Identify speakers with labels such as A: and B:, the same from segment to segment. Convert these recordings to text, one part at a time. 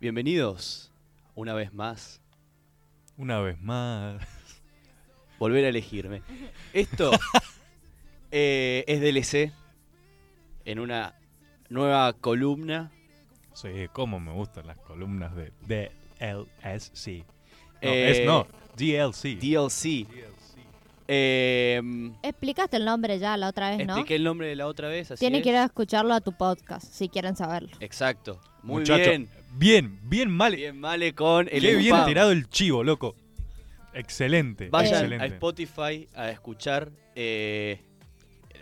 A: Bienvenidos una vez más.
B: Una vez más.
A: Volver a elegirme. Esto eh, es DLC en una nueva columna.
B: Sí, cómo me gustan las columnas de DLC. No,
A: Eh,
B: es no, DLC.
A: DLC. Eh,
C: Explicaste el nombre ya la otra vez, ¿no?
A: expliqué el nombre de la otra vez. Así
C: Tienen
A: es.
C: que ir a escucharlo a tu podcast si quieren saberlo.
A: Exacto. Muy
B: Muchacho,
A: bien.
B: Bien, bien mal.
A: Bien, Male con el
B: Qué bien tirado el chivo, loco. Excelente.
A: Vayan
B: excelente.
A: a Spotify a escuchar eh,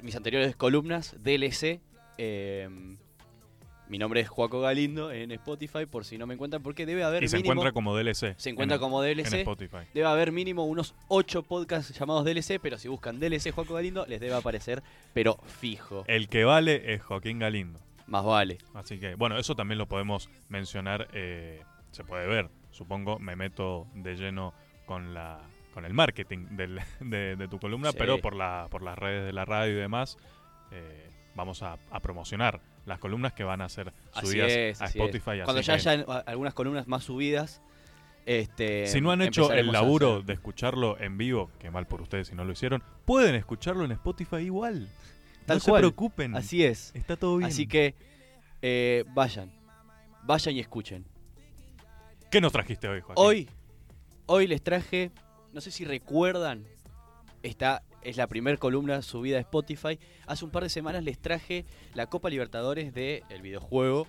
A: mis anteriores columnas DLC. eh, mi nombre es Joaco Galindo en Spotify, por si no me encuentran, porque debe haber
B: Y se
A: mínimo,
B: encuentra como DLC.
A: se encuentra
B: en-
A: como
B: en
A: DLC.
B: Spotify.
A: Debe haber mínimo unos 8 podcasts llamados DLC, pero si buscan DLC Joaco Galindo, les debe aparecer, pero fijo.
B: El que vale es Joaquín Galindo.
A: Más vale.
B: Así que, bueno, eso también lo podemos mencionar. eh, se puede ver, supongo. Me meto de lleno con la con el marketing del- de, de tu columna,
A: Sí.
B: pero por, la, por las redes de la radio y demás, eh, vamos a, a promocionar las columnas que van a ser subidas
A: es,
B: a Spotify.
A: Cuando ya
B: que
A: hayan a- algunas columnas más subidas, este,
B: si no han hecho el laburo de escucharlo en vivo, que mal por ustedes si no lo hicieron, pueden escucharlo en Spotify igual.
A: Tal
B: no se
A: cual.
B: preocupen.
A: Así es.
B: Está todo bien.
A: Así que eh, vayan, vayan y escuchen.
B: ¿Qué nos trajiste hoy, Joaquín?
A: Hoy, hoy les traje, no sé si recuerdan, esta es la primera columna subida a Spotify. Hace un par de semanas les traje la Copa Libertadores del videojuego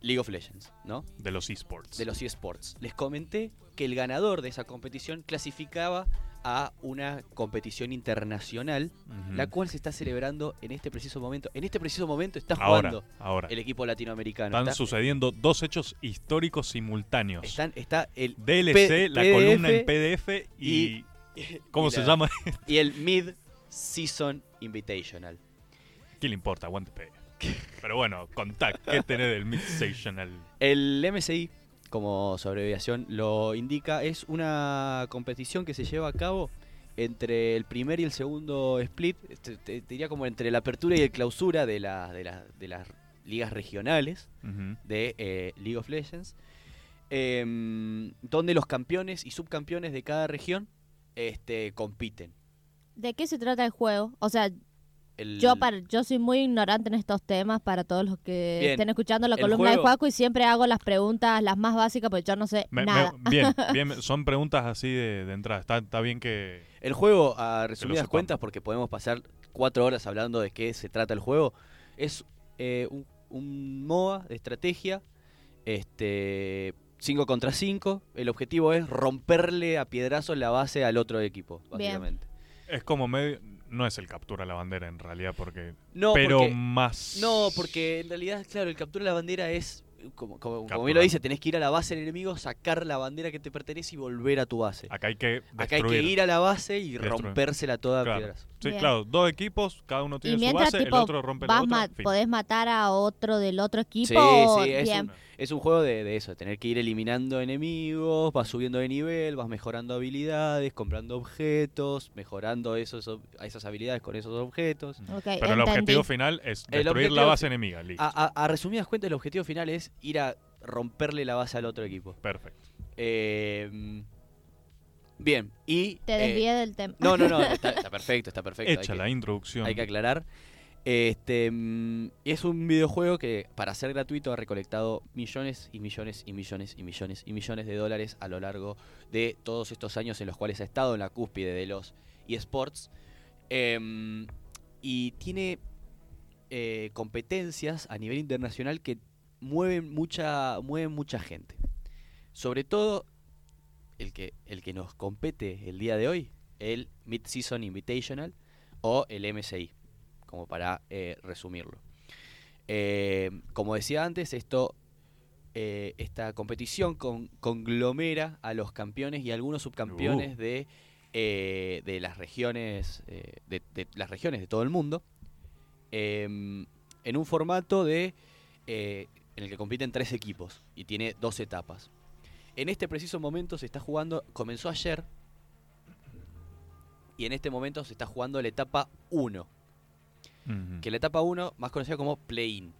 A: League of Legends, ¿no?
B: De los esports.
A: De los eSports. Les comenté que el ganador de esa competición clasificaba a una competición internacional, la cual se está celebrando en este preciso momento. En este preciso momento está jugando
B: ahora.
A: el equipo latinoamericano.
B: Están
A: Está-
B: sucediendo dos hechos históricos simultáneos.
A: están- está el
B: DLC,
A: P-
B: la
A: PDF
B: columna en PDF y...
A: y-
B: ¿Cómo
A: y
B: se
A: la-
B: llama?
A: Y el Mid Season Invitational.
B: ¿Qué le importa? Aguante. Pero bueno, contact, ¿qué tenés del Mid-Sessional?
A: El MSI, como su abreviación lo indica, es una competición que se lleva a cabo entre el primer y el segundo split, este, te- te diría como entre la apertura y el clausura de, la- de, la- de las ligas regionales de eh, League of Legends, em, donde los campeones y subcampeones de cada región este, compiten.
C: ¿De qué se trata el juego? O sea,
A: El-
C: yo para, yo soy muy ignorante en estos temas para todos los que
A: Bien.
C: estén escuchando la
A: El
C: columna de Juaco y siempre hago las preguntas las más básicas porque yo no sé
B: Me- me-
C: nada.
B: bien, bien, son preguntas así de, de entrada. Está, está bien que...
A: El juego, a resumidas cuentas, porque podemos pasar cuatro horas hablando de qué se trata el juego, es eh, un, un MOA de estrategia, este 5 contra 5. El objetivo es romperle a piedrazos la base al otro equipo,
C: Bien.
A: básicamente.
B: Es como medio... No es el captura la bandera en realidad porque...
A: No,
B: pero
A: porque,
B: más...
A: no, porque en realidad, claro, el captura la bandera es, como, como, como bien lo dice, tenés que ir a la base del enemigo, sacar la bandera que te pertenece y volver a tu base.
B: Acá hay que
A: Acá hay que ir a la base y
B: Destruir.
A: rompérsela toda a
B: Claro.
A: piedrazos.
B: Sí,
C: Bien.
B: claro, dos equipos, cada uno tiene
C: y
B: su
C: mientras
B: base,
C: tipo
B: el otro rompe la
C: vas
B: otra.
C: ma-
B: fin.
C: podés matar a otro del otro equipo.
A: Sí,
C: o-
A: sí, es
C: bien.
A: Es un juego de, de eso, de tener que ir eliminando enemigos, vas subiendo de nivel, vas mejorando habilidades, comprando objetos, mejorando esos, esas habilidades con esos objetos.
C: Ok,
B: Pero el objetivo final es destruir la base enemiga. Listo.
A: A, a- a resumidas cuentas, el objetivo final es ir a romperle la base al otro equipo.
B: Perfecto.
A: Eh, bien, y...
C: Te
A: eh,
C: desvié del tema.
A: no, no, no, está, está perfecto, está perfecto. hay
B: Hecha
A: que-
B: la introducción.
A: Hay que aclarar. Este mm, es un videojuego que para ser gratuito ha recolectado millones y millones y millones y millones y millones de dólares a lo largo de todos estos años en los cuales ha estado en la cúspide de los eSports. Em, y tiene eh, competencias a nivel internacional que mueven mucha, mueven mucha gente. Sobre todo el que, el que nos compete el día de hoy, el Mid-Season Invitational o el MSI, como para eh, resumirlo. Eh, como decía antes, esto, eh, esta competición con- conglomera a los campeones y algunos subcampeones
B: Uh.
A: de, de las regiones de, de las regiones de todo el mundo em, en un formato de en el que compiten tres equipos y tiene dos etapas. En este preciso momento se está jugando, comenzó ayer y en este momento se está jugando la etapa 1, Que la etapa 1 más conocida como play-in.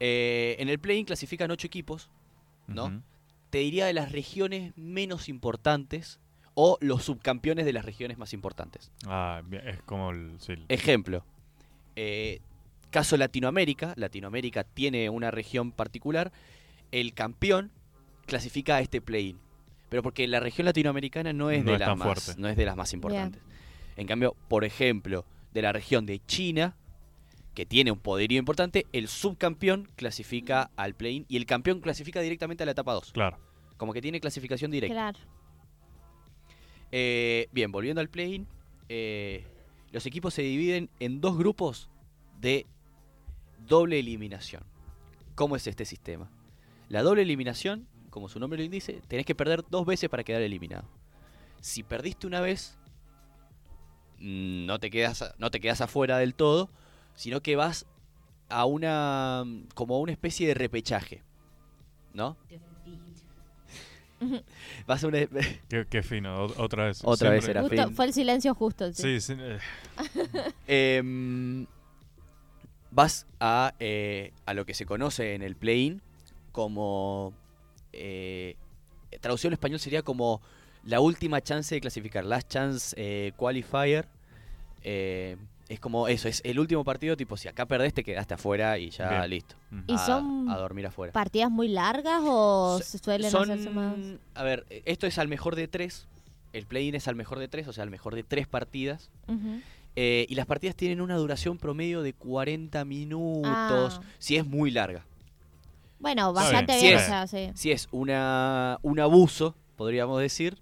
A: Eh, en el play-in clasifican 8 equipos ¿no? Te diría de las regiones menos importantes o los subcampeones de las regiones más importantes.
B: Ah, bien, es como el. sí,
A: Ejemplo, eh, caso Latinoamérica, Latinoamérica tiene una región particular, el campeón clasifica a este play-in, pero porque la región latinoamericana no es,
B: No
A: de,
B: es
A: las más,
B: fuerte.
A: no es de las más importantes. En cambio, por ejemplo, de la región de China, que tiene un poderío importante, el subcampeón clasifica al play-in y el campeón clasifica directamente a la etapa 2,
B: Claro.
A: como que tiene clasificación directa.
C: Claro.
A: Eh, bien, volviendo al play-in, eh, los equipos se dividen en dos grupos de doble eliminación. ¿Cómo es este sistema? La doble eliminación, como su nombre lo indice, tenés que perder dos veces para quedar eliminado. Si perdiste una vez, no te quedas, a- no te quedas afuera del todo, sino que vas a una como a una especie de repechaje, ¿no? Vas a una
B: Qué, qué fino, otra vez.
A: Otra vez era
C: Justo,
A: fin.
C: fue el silencio justo. sí.
B: Sí, sí. eh,
A: Em, vas a, eh, a lo que se conoce en el play-in como... eh, traducción en español sería como la última chance de clasificar, last chance eh, qualifier. Eh, es como eso, es el último partido, tipo, si acá perdés te quedaste afuera y ya
B: Bien.
A: listo.
C: Y
A: a,
C: son
A: a dormir afuera.
C: ¿Partidas muy largas o
A: So-
C: se suelen
A: Son,
C: hacerse más?
A: a ver, esto es al mejor de tres. El play-in es al mejor de tres, o sea, al mejor de tres partidas. Eh, y las partidas tienen una duración promedio de 40 minutos.
C: Ah.
A: Si es muy larga.
C: Bueno, bastante
A: bien.
C: bien,
A: Sí
C: o
A: es.
C: sea, sí.
A: Si es una, un abuso, podríamos decir,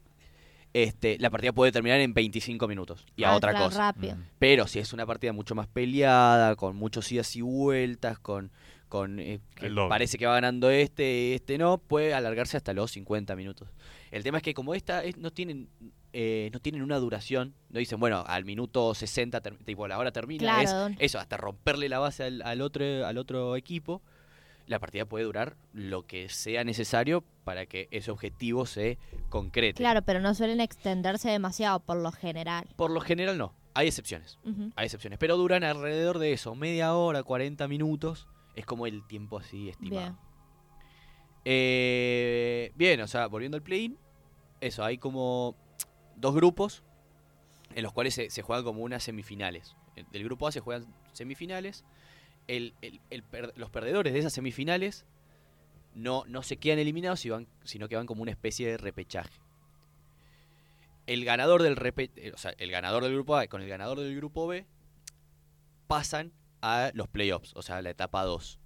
A: este, la partida puede terminar en 25 minutos y a
C: Ah,
A: otra
C: claro,
A: cosa.
C: Rápido.
B: Mm.
A: Pero si es una partida mucho más peleada, con muchos idas y vueltas, con, con eh, que parece que va ganando este, este no, puede alargarse hasta los 50 minutos. El tema es que como esta es- no tienen eh, no tienen una duración, no dicen, bueno, al minuto 60, ter- tipo, la hora termina, es
C: Claro.
A: eso, hasta romperle la base al, al otro, al otro equipo, la partida puede durar lo que sea necesario para que ese objetivo se concrete.
C: Claro, pero no suelen extenderse demasiado por lo general.
A: Por lo general no, hay excepciones. Hay excepciones, pero duran alrededor de eso, media hora, 40 minutos. Es como el tiempo así estimado.
C: Bien.
A: Eh, bien, o sea, volviendo al play-in, eso, hay como dos grupos en los cuales se, se juegan como unas semifinales. Del grupo A se juegan semifinales. Los perdedores de esas semifinales no, no se quedan eliminados, sino que van como una especie de repechaje. El ganador del repe- eh, el ganador del grupo A con el ganador del grupo B pasan a los playoffs, o sea, a la etapa 2.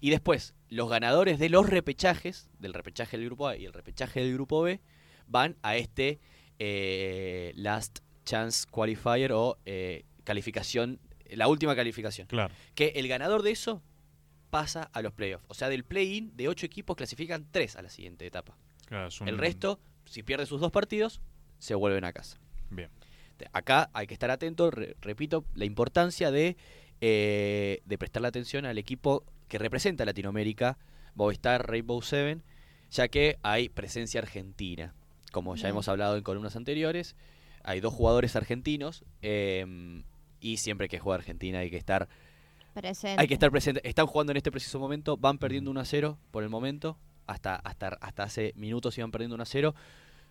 A: Y después, los ganadores de los repechajes, del repechaje del grupo A y el repechaje del grupo B, van a este eh, Last Chance Qualifier o eh, calificación, la última calificación.
B: Claro.
A: Que el ganador de eso pasa a los playoffs. O sea, del play-in de 8 equipos clasifican 3 a la siguiente etapa.
B: claro, un-
A: El resto, si pierde sus dos partidos, se vuelven a casa.
B: Bien.
A: Acá hay que estar atento, re- repito, la importancia de, eh, de prestarle atención al equipo que representa a Latinoamérica, Movistar Rainbow Seven, ya que hay presencia argentina. Como ya
C: Bien.
A: hemos hablado en columnas anteriores, hay dos jugadores argentinos em, y siempre que juega Argentina hay que estar
C: Presente.
A: hay que estar presente. Están jugando en este preciso momento, van perdiendo 1 a 0 por el momento. Hasta, hasta, hasta hace minutos iban perdiendo 1 a 0.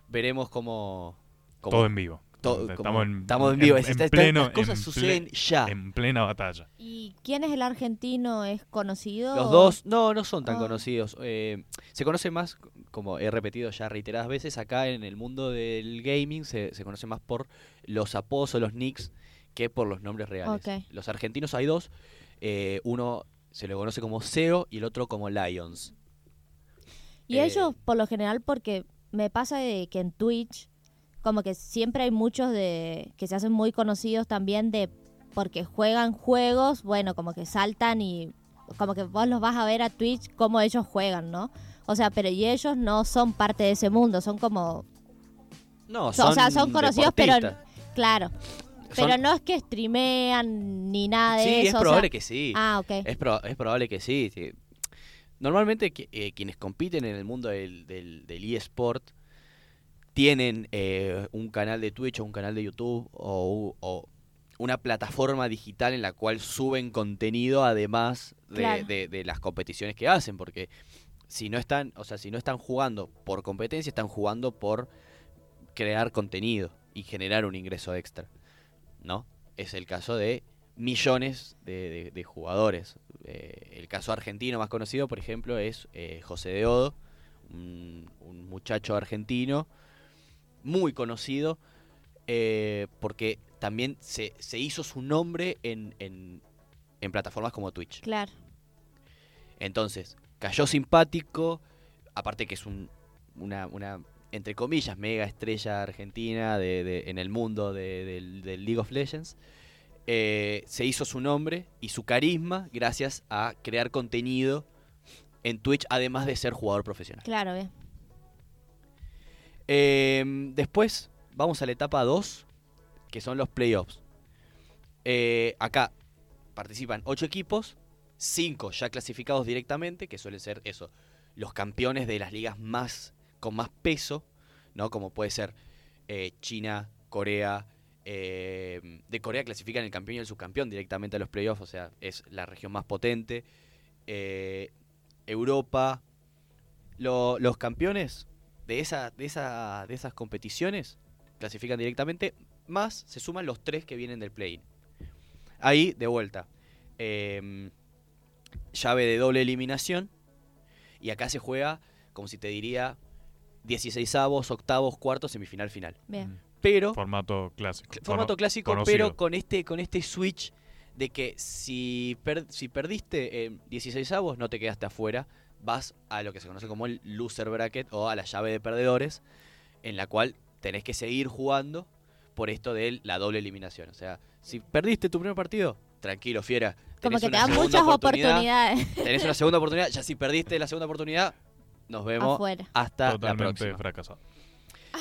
A: Veremos cómo. cómo-
B: Todo en vivo.
A: to-
B: estamos, en,
A: estamos en vivo.
B: En,
A: Es- está-
B: en
A: está-
B: pleno,
A: las cosas
B: en ple-
A: suceden ya.
B: En plena batalla.
C: ¿Y quién es el argentino? ¿Es conocido?
A: Los
C: o-
A: dos, no, no son tan
C: Ah.
A: conocidos. Eh, se conoce más, como he repetido ya reiteradas veces, acá en el mundo del gaming se, se conoce más por los apodos o los nicks que por los nombres reales. Los argentinos hay dos. eh, uno se le conoce como SEO y el otro como Lions.
C: Y
A: Eh,
C: ellos, por lo general, porque me pasa de que en Twitch, como que siempre hay muchos de que se hacen muy conocidos también de porque juegan juegos, bueno, como que saltan y como que vos los vas a ver a Twitch cómo ellos juegan, ¿no? O sea, pero y ellos no son parte de ese mundo, son como,
A: No,
C: o sea, son conocidos, pero claro, pero
A: Son-
C: no es que streamean ni nada de
A: Sí,
C: eso.
A: es
C: o sea-
A: probable que sí.
C: Ah, ok.
A: Es, pro- es probable que sí. sí. Normalmente eh, quienes compiten en el mundo del, del, del eSport tienen eh, un canal de Twitch o un canal de YouTube o, una plataforma digital en la cual suben contenido además de,
C: Claro.
A: de- de las competiciones que hacen. Porque si no están, o sea, si no están jugando por competencia, están jugando por crear contenido y generar un ingreso extra, ¿no? Es el caso de millones de, de- de jugadores. Eh, el caso argentino más conocido, por ejemplo, es eh, José de Odo, un, un muchacho argentino muy conocido eh, porque también se, se hizo su nombre en, en- en plataformas como Twitch.
C: Claro.
A: Entonces, cayó simpático, aparte que es un, una, una, entre comillas, mega estrella argentina de, de- en el mundo de- del, del League of Legends. eh, se hizo su nombre y su carisma gracias a crear contenido en Twitch, además de ser jugador profesional.
C: Claro, bien.
A: Eh, después vamos a la etapa 2, que son los playoffs. Eh, acá participan 8 equipos, 5 ya clasificados directamente, que suelen ser eso, los campeones de las ligas más con más peso, ¿no? Como puede ser eh, China, Corea. eh, de Corea clasifican el campeón y el subcampeón directamente a los playoffs, o sea, es la región más potente. Eh, Europa. Lo- los campeones de, esa, de, esa, de esas competiciones clasifican directamente, más se suman los tres que vienen del play-in. Ahí, de vuelta, llave de doble eliminación, y acá se juega, como si te diría, 16 avos, octavos, cuartos, semifinal, final.
C: Bien.
A: Pero,
B: Formato clásico.
A: cl- formato
B: Cono-
A: clásico,
B: conocido.
A: pero con este, con este switch de que si, per- si perdiste en 16 avos, no te quedaste afuera, vas a lo que se conoce como el loser bracket o a la llave de perdedores, en la cual tenés que seguir jugando por esto de la doble eliminación. O sea, si perdiste tu primer partido, tranquilo, fiera.
C: Como que te dan muchas oportunidades
A: Tenés una segunda oportunidad, ya si perdiste la segunda oportunidad, nos vemos
C: afuera.
A: hasta la
B: Totalmente
A: próxima.
B: fracasado.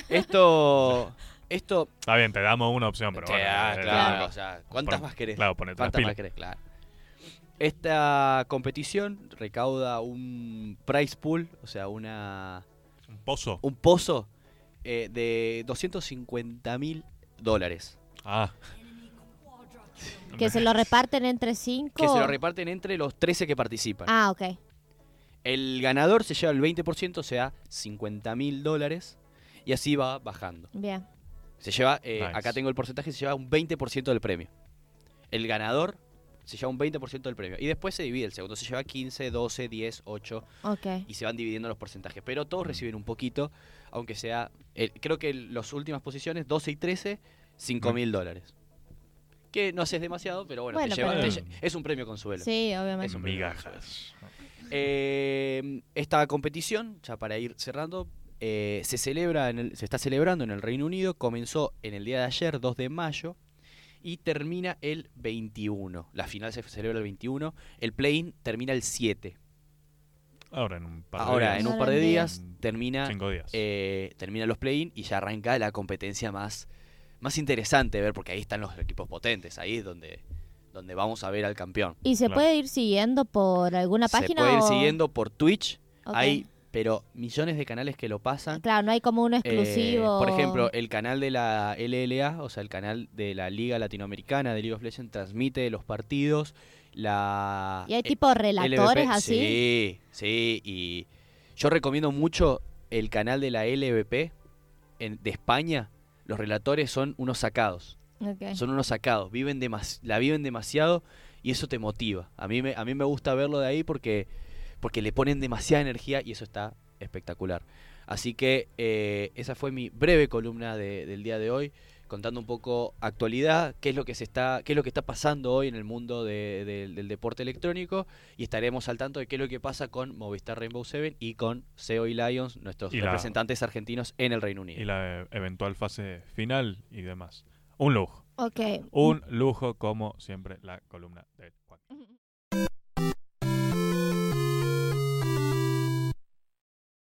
A: Esto, esto,
B: Está bien, te damos una opción, pero
A: Sí,
B: bueno.
A: ah,
B: eh,
A: claro,
B: eh,
A: o sea, ¿cuántas
B: pon-
A: más querés?
B: Claro, ponete las
A: ¿Cuántas más querés? Claro. Esta competición recauda un prize pool, o sea, una
B: Un pozo.
A: un pozo eh, de 250 mil dólares.
B: Ah.
C: Que se lo reparten entre cinco.
A: Que se lo reparten entre los 13 que participan.
C: Ah, ok.
A: El ganador se lleva el 20%, o sea, 50 mil dólares. Y así va bajando.
C: Bien.
A: Se lleva, eh,
B: Nice.
A: acá tengo el porcentaje, se lleva un 20% del premio. El ganador se lleva un 20% del premio. Y después se divide, el segundo se lleva 15, 12, 10, 8
C: Ok.
A: y se van dividiendo los porcentajes. Pero todos
B: Mm.
A: reciben un poquito, aunque sea, el- creo que las últimas posiciones, 12 y 13, 5 mil dólares. Que no haces demasiado, pero bueno,
C: Bueno,
A: te lleva-
B: pero-
A: te lle- es un premio consuelo.
C: Sí, obviamente.
A: Es un premio
B: Migajas.
A: Eh, esta competición, ya para ir cerrando, eh, se celebra en el- se está celebrando en el Reino Unido. Comenzó en el día de ayer, 2 de mayo, y termina el 21. La final se celebra el 21. El play-in termina el 7.
B: Ahora en un par de
A: Ahora,
B: días.
A: en un
C: Ahora
A: par de
C: en
A: días,
B: días.
A: termina,
B: Cinco días.
A: eh, termina los play-in y ya arranca la competencia más, más interesante de ver, porque ahí están los equipos potentes. Ahí es donde, donde vamos a ver al campeón.
C: ¿Y se
B: Claro.
C: puede ir siguiendo por alguna
A: Se
C: página?
A: puede ir
C: o-
A: siguiendo por Twitch.
C: Ok.
A: Hay, pero millones de canales que lo pasan.
C: Claro, no hay como uno
A: Eh,
C: exclusivo.
A: por ejemplo, el canal de la LLA, o sea, el canal de la Liga Latinoamericana de League of Legends, transmite los partidos. La,
C: ¿Y hay
A: eh,
C: tipo relatores
A: LVP,
C: así?
A: Sí, sí. Y yo recomiendo mucho el canal de la LVP en- de España. Los relatores son unos sacados. Son unos sacados. Viven demas- la viven demasiado y eso te motiva. A mí me, a mí me gusta verlo de ahí porque, porque le ponen demasiada energía y eso está espectacular. Así que eh, esa fue mi breve columna de- del día de hoy, contando un poco actualidad, qué es lo que se está, qué es lo que está pasando hoy en el mundo de- de- del deporte electrónico y estaremos al tanto de qué es lo que pasa con Movistar Rainbow Seven y con SEO y Lions, nuestros
B: Y la-
A: representantes argentinos en el Reino Unido.
B: Y la eventual fase final y demás. Un lujo.
C: Ok.
B: Un lujo como siempre la columna de Juan.